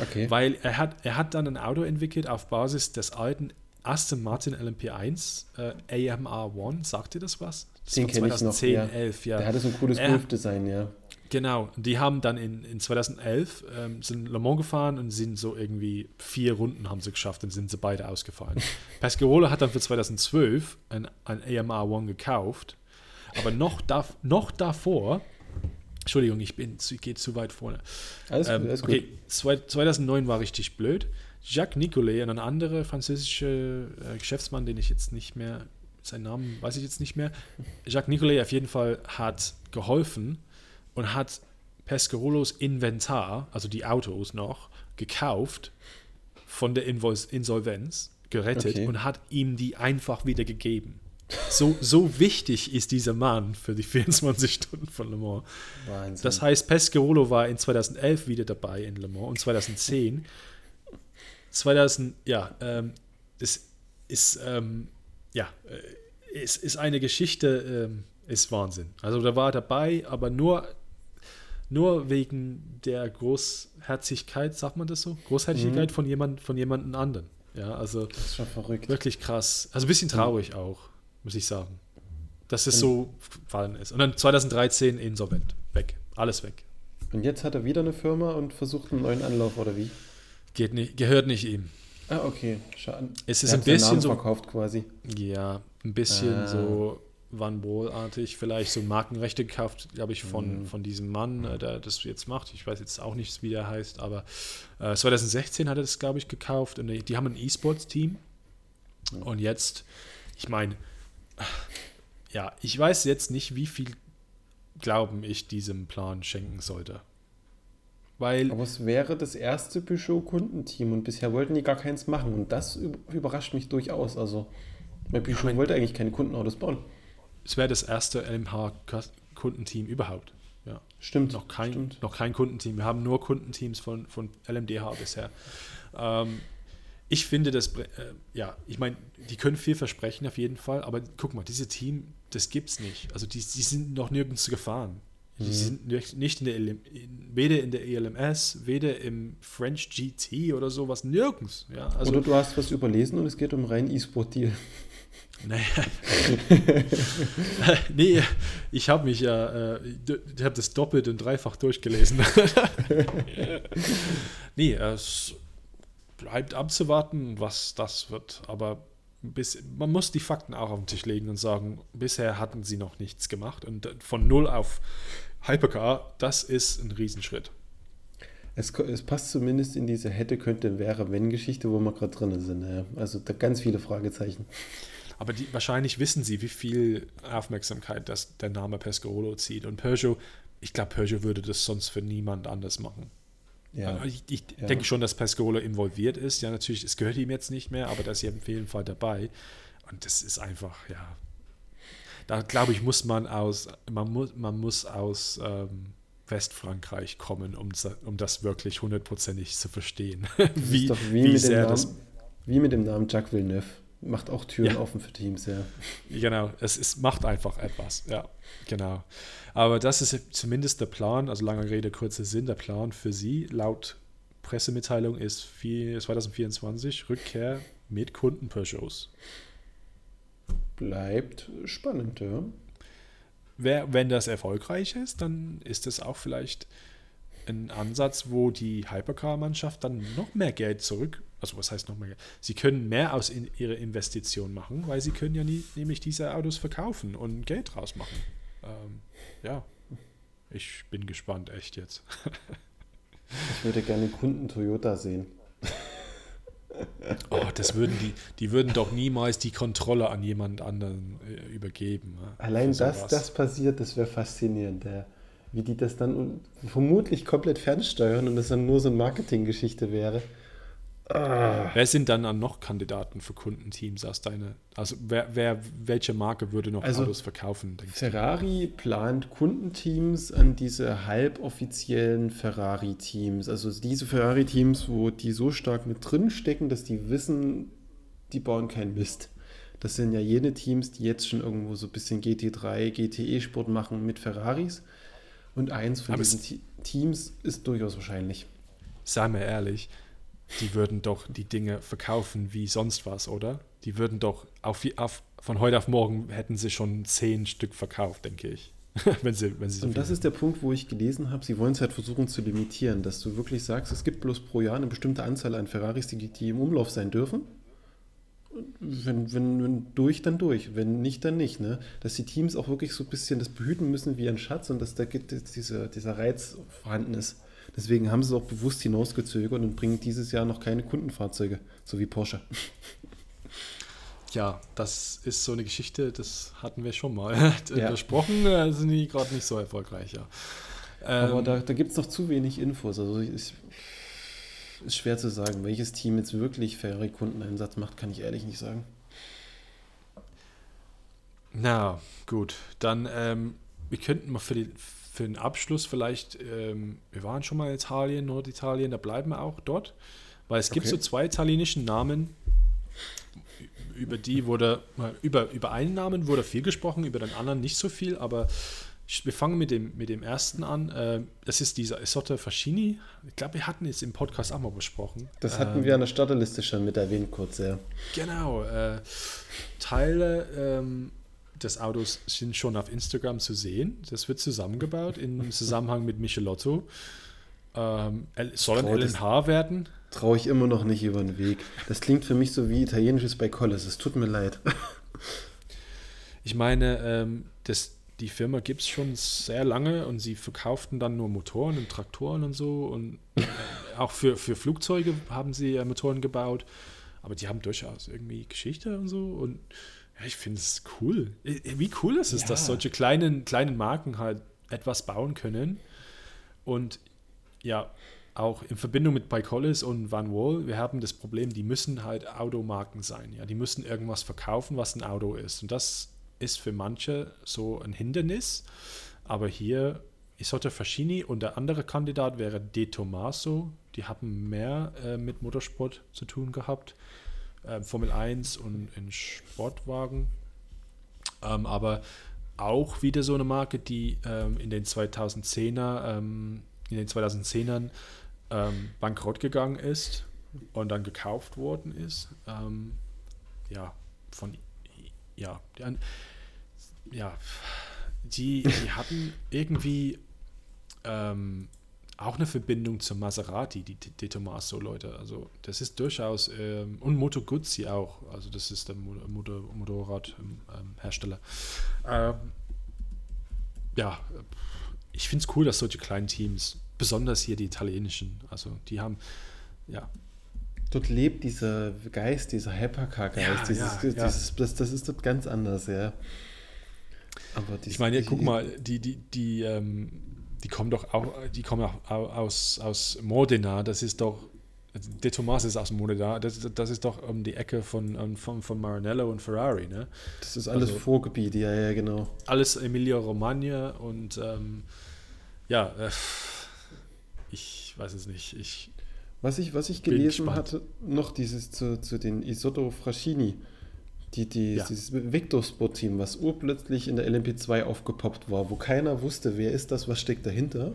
Okay. Weil er hat, er hat dann ein Auto entwickelt auf Basis des alten Aston Martin LMP1 äh, AMR One, sagt ihr das was? Das Den kenne ich noch. Ja. 11, ja. Der hatte so ein cooles Golf-Design, ja. Genau, die haben dann in, in 2011 ähm, sind Le Mans gefahren und sind so irgendwie vier Runden haben sie geschafft und sind sie beide ausgefallen. Pescarolo hat dann für 2012 ein, ein AMR One gekauft, aber noch, da, noch davor Entschuldigung, ich bin ich gehe zu weit vorne. Alles, ähm, alles okay, gut. 2009 war richtig blöd. Jacques Nicolet, ein anderer französischer äh, Geschäftsmann, den ich jetzt nicht mehr, seinen Namen weiß ich jetzt nicht mehr. Jacques Nicolet auf jeden Fall hat geholfen und hat Pescarolos Inventar, also die Autos noch, gekauft von der Insolvenz, gerettet okay. und hat ihm die einfach wieder gegeben. So, so wichtig ist dieser Mann für die 24 Stunden von Le Mans. Wahnsinn. Das heißt, Pescarolo war in 2011 wieder dabei in Le Mans und 2010 2000, ja, ähm, das ist, ähm, ja, äh, ist, ist eine Geschichte, ähm, ist Wahnsinn. Also da war dabei, aber nur, nur wegen der Großherzigkeit, sagt man das so? Großherzigkeit mhm. von jemand, von jemandem anderen. Ja, also das ist schon verrückt. Wirklich krass. Also ein bisschen traurig mhm. auch, muss ich sagen. Dass es so gefallen ist. Und dann 2013 insolvent. Weg. Alles weg. Und jetzt hat er wieder eine Firma und versucht einen neuen Anlauf, oder wie? Geht nicht, gehört nicht ihm. Ah, okay. Schade. Es ist ein bisschen so. verkauft quasi. Ja, ein bisschen ah. so Van Bohl-artig. Vielleicht so Markenrechte gekauft, glaube ich, von, mhm. von diesem Mann, äh, der das jetzt macht. Ich weiß jetzt auch nicht, wie der heißt, aber äh, 2016 hat er das, glaube ich, gekauft. Und die haben ein E-Sports-Team. Mhm. Und jetzt, ich meine, ja, ich weiß jetzt nicht, wie viel Glauben ich diesem Plan schenken sollte. Weil Aber es wäre das erste Peugeot-Kundenteam und bisher wollten die gar keins machen und das üb- überrascht mich durchaus. Also, weil Peugeot mein- wollte eigentlich keine Kundenautos bauen. es wäre das erste LMH-Kundenteam überhaupt. Ja. Stimmt. Noch kein, Stimmt. noch kein Kundenteam. Wir haben nur Kundenteams von, von LMDH bisher. Ähm, ich finde das, äh, ja, ich meine, die können viel versprechen auf jeden Fall, aber guck mal, diese Team, das gibt's nicht. Also die, die sind noch nirgends gefahren. Die Mhm. sind nicht in der LM, weder in der ELMS, weder im French GT oder sowas, nirgends. Ja, also Oder du hast was überlesen und es geht um rein E-Sport-Deal. Naja. nee, ich habe mich ja, äh, ich habe das doppelt und dreifach durchgelesen. nee, es bleibt abzuwarten, was das wird. Aber bis, man muss die Fakten auch auf den Tisch legen und sagen, bisher hatten sie noch nichts gemacht. Und von null auf Hypercar, das ist ein Riesenschritt. Es, es passt zumindest in diese hätte, könnte, wäre, wenn Geschichte, wo wir gerade drin sind. Ja. Also da ganz viele Fragezeichen. Aber die, wahrscheinlich wissen sie, wie viel Aufmerksamkeit das, der Name Pescarolo zieht. Und Peugeot, ich glaube, Peugeot würde das sonst für niemand anders machen. Ja. Ich, ich Ja. denke schon, dass Pescarolo involviert ist. Ja, natürlich, es gehört ihm jetzt nicht mehr, aber das ist auf jeden Fall dabei. Und das ist einfach, ja. Da glaube ich, muss man aus, man muss, man muss aus ähm, Westfrankreich kommen, um, das- um das wirklich hundertprozentig zu verstehen. Wie, wie, wie mit dem sehr Namen, das wie mit dem Namen Jacques Villeneuve. Macht auch Türen Ja. offen für Teams, ja. Genau, es ist, macht einfach etwas, ja, genau. Aber das ist zumindest der Plan, also lange Rede, kurzer Sinn, der Plan für Sie laut Pressemitteilung ist vier- 2024 Rückkehr mit Kunden Peugeots. Bleibt spannend, ja. Wer, wenn das erfolgreich ist, dann ist es auch vielleicht ein Ansatz, wo die Hypercar-Mannschaft dann noch mehr Geld zurück, also was heißt noch mehr Geld? Sie können mehr aus in ihre Investition machen, weil sie können ja nie, nämlich diese Autos verkaufen und Geld draus machen. Ähm, ja, ich bin gespannt, echt jetzt. Ich würde gerne Kunden Toyota sehen. Oh, das würden die, die würden doch niemals die Kontrolle an jemand anderen äh, übergeben. Allein sowas. das passiert, das wäre faszinierend. Ja. Wie die das dann vermutlich komplett fernsteuern und das dann nur so eine Marketinggeschichte wäre. Ah. Wer sind dann an noch Kandidaten für Kundenteams aus deiner? Also wer, wer welche Marke würde noch Also, Autos verkaufen, denkst du? Ferrari plant Kundenteams an diese halboffiziellen Ferrari-Teams. Also diese Ferrari-Teams, wo die so stark mit drin stecken, dass die wissen, die bauen keinen Mist. Das sind ja jene Teams, die jetzt schon irgendwo so ein bisschen GT3, GTE-Sport machen mit Ferraris. Und eins von Aber diesen Te- Teams ist durchaus wahrscheinlich. Sei mir ehrlich, die würden doch die Dinge verkaufen wie sonst was, oder? Die würden doch auf, auf von heute auf morgen hätten sie schon zehn Stück verkauft, denke ich. wenn sie, wenn sie so Und das viel- ist der Punkt, wo ich gelesen habe, sie wollen es halt versuchen zu limitieren, dass du wirklich sagst, es gibt bloß pro Jahr eine bestimmte Anzahl an Ferraris, die, die im Umlauf sein dürfen. Wenn, wenn, wenn durch, dann durch. Wenn nicht, dann nicht. Ne? Dass die Teams auch wirklich so ein bisschen das behüten müssen wie ein Schatz und dass da gibt es diese, dieser Reiz vorhanden ist. Deswegen haben sie es auch bewusst hinausgezögert und bringen dieses Jahr noch keine Kundenfahrzeuge, so wie Porsche. Ja, das ist so eine Geschichte, das hatten wir schon mal Ja. besprochen, äh, sind die gerade nicht so erfolgreich, ja. Aber Ähm, da, da gibt es noch zu wenig Infos. Also es ist schwer zu sagen, welches Team jetzt wirklich faire Kundeneinsatz macht, kann ich ehrlich nicht sagen. Na, gut. Dann, ähm, wir könnten mal für, die, für den Abschluss vielleicht, ähm, wir waren schon mal in Italien, Norditalien, da bleiben wir auch dort. Weil es gibt Okay. so zwei italienischen Namen, über die wurde, über, über einen Namen wurde viel gesprochen, über den anderen nicht so viel, aber wir fangen mit dem, mit dem ersten an. Ähm, das ist dieser Isotta Fascini. Ich glaube, wir hatten es im Podcast auch mal besprochen. Das hatten Ähm, wir an der Starterliste schon mit erwähnt, kurz, ja. Genau. Äh, Teile ähm, des Autos sind schon auf Instagram zu sehen. Das wird zusammengebaut im Zusammenhang mit Michelotto. Ähm, soll ein LNH werden? Traue ich immer noch nicht über den Weg. Das klingt für mich so wie italienisches bei Collis. Es tut mir leid. Ich meine, ähm, das, die Firma gibt es schon sehr lange und sie verkauften dann nur Motoren und Traktoren und so. Und äh, auch für, für Flugzeuge haben sie äh, Motoren gebaut. Aber die haben durchaus irgendwie Geschichte und so. Und ja, ich finde es cool. Wie cool ist es, Ja. dass solche kleinen, kleinen Marken halt etwas bauen können. Und ja, auch in Verbindung mit By Collis und Van Wall, wir haben das Problem, die müssen halt Automarken sein. Ja, die müssen irgendwas verkaufen, was ein Auto ist. Und das ist für manche so ein Hindernis. Aber hier Isotta Fascini und der andere Kandidat wäre De Tomaso. Die haben mehr äh, mit Motorsport zu tun gehabt. Äh, Formel 1 und in Sportwagen. Ähm, aber auch wieder so eine Marke, die ähm, in den 2010er, ähm, in den 2010ern ähm, bankrott gegangen ist und dann gekauft worden ist. Ähm, ja, von ja, die, ja, die, die hatten irgendwie ähm, auch eine Verbindung zur Maserati, die De Tomaso Leute. Also das ist durchaus ähm, und Moto Guzzi auch. Also das ist der Motor, Motorradhersteller. Ähm, ja, ich finde es cool, dass solche kleinen Teams besonders hier die italienischen, also die haben, ja. Dort lebt dieser Geist, dieser Hypercar-Geist, ja, ja, ja. das, das ist dort ganz anders, ja. Aber ich meine, guck mal, die, die, die, ähm, die kommen doch auch, die kommen auch aus, aus Modena, das ist doch, De Tomas ist aus Modena, das, das ist doch um die Ecke von, von, von Maranello und Ferrari, ne? Das ist alles also, Vorgebiet, ja, ja, genau. Alles Emilia-Romagna und ähm, ja, äh, ich weiß es nicht. Ich was ich, was ich gelesen hatte, noch dieses zu, zu den Isotto Fraschini, die, die, ja. dieses Victor-Sport-Team, was urplötzlich in der LMP2 aufgepoppt war, wo keiner wusste, wer ist das, was steckt dahinter,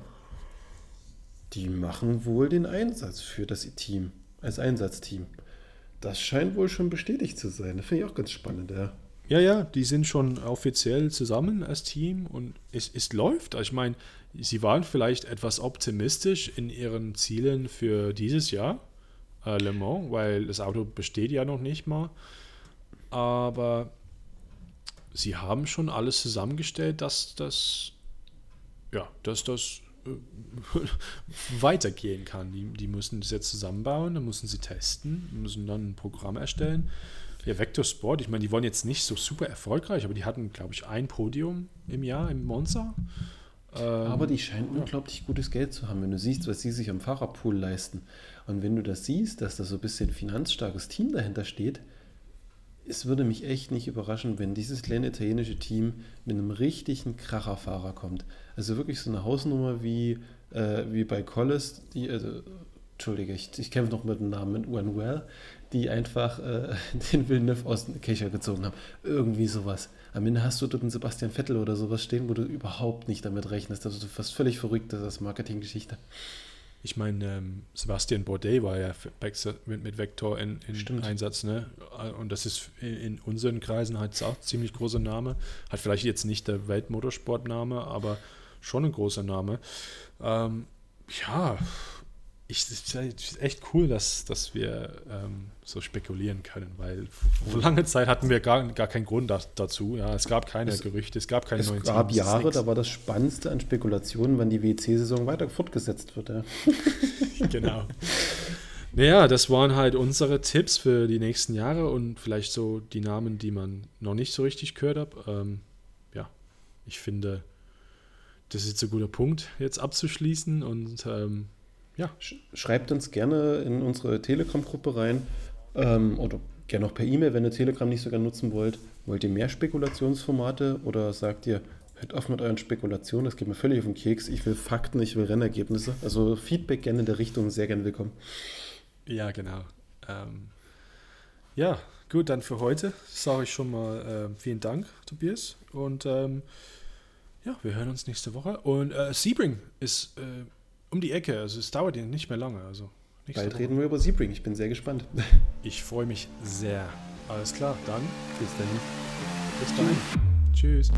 die machen wohl den Einsatz für das Team, als Einsatzteam. Das scheint wohl schon bestätigt zu sein. Das finde ich auch ganz spannend, ja. Ja, ja, die sind schon offiziell zusammen als Team und es, es läuft. Also ich meine, Sie waren vielleicht etwas optimistisch in ihren Zielen für dieses Jahr, äh, Le Mans, weil das Auto besteht ja noch nicht mal. Aber sie haben schon alles zusammengestellt, dass das, ja, dass das äh, weitergehen kann. Die, die müssen das jetzt zusammenbauen, dann müssen sie testen, müssen dann ein Programm erstellen. Ja, Vector Sport, ich meine, die waren jetzt nicht so super erfolgreich, aber die hatten, glaube ich, ein Podium im Jahr im Monza. Ähm, Aber die scheinen ja. unglaublich gutes Geld zu haben, wenn du siehst, was sie sich am Fahrerpool leisten. Und wenn du das siehst, dass da so ein bisschen finanzstarkes Team dahinter steht, es würde mich echt nicht überraschen, wenn dieses kleine italienische Team mit einem richtigen Kracherfahrer kommt. Also wirklich so eine Hausnummer wie, äh, wie bei Collis, die, äh, Entschuldige, ich, ich kämpfe noch mit dem Namen mit Well, die einfach äh, den Villeneuve aus dem Kescher gezogen haben. Irgendwie sowas. Am Ende hast du dort einen Sebastian Vettel oder sowas stehen, wo du überhaupt nicht damit rechnest. Also fast völlig verrückt, das ist Marketinggeschichte. Ich meine, ähm, Sebastian Bourdais war ja mit, mit Vector in, in Einsatz, ne? Und das ist in, in unseren Kreisen halt auch ziemlich großer Name. Hat vielleicht jetzt nicht der Weltmotorsportname, aber schon ein großer Name. Ähm, ja, ich, es ist echt cool, dass, dass wir ähm, so spekulieren können, weil vor lange Zeit hatten wir gar, gar keinen Grund da, dazu. Ja, es gab keine es, Gerüchte, es gab keine es neuen Es gab Jahre, da war das Spannendste an Spekulationen, wann die WC-Saison weiter fortgesetzt wird. Ja. genau. Naja, das waren halt unsere Tipps für die nächsten Jahre und vielleicht so die Namen, die man noch nicht so richtig gehört hat. Ähm, ja, ich finde, das ist jetzt ein guter Punkt, jetzt abzuschließen und ähm, ja. Schreibt uns gerne in unsere Telegram-Gruppe rein ähm, oder gerne auch per E-Mail, wenn ihr Telegram nicht so gerne nutzen wollt. Wollt ihr mehr Spekulationsformate oder sagt ihr, hört auf mit euren Spekulationen, das geht mir völlig auf den Keks. Ich will Fakten, ich will Rennergebnisse. Also Feedback gerne in der Richtung, sehr gerne willkommen. Ja, genau. Ähm, ja, gut, dann für heute sage ich schon mal äh, vielen Dank, Tobias. Und ähm, ja, wir hören uns nächste Woche. Und äh, Sebring ist äh, um die Ecke. Also es dauert ja nicht mehr lange. Also Bald reden wir über Sebring. Ich bin sehr gespannt. Ich freue mich sehr. Alles klar, dann bis dahin. Bis dahin. Tschüss.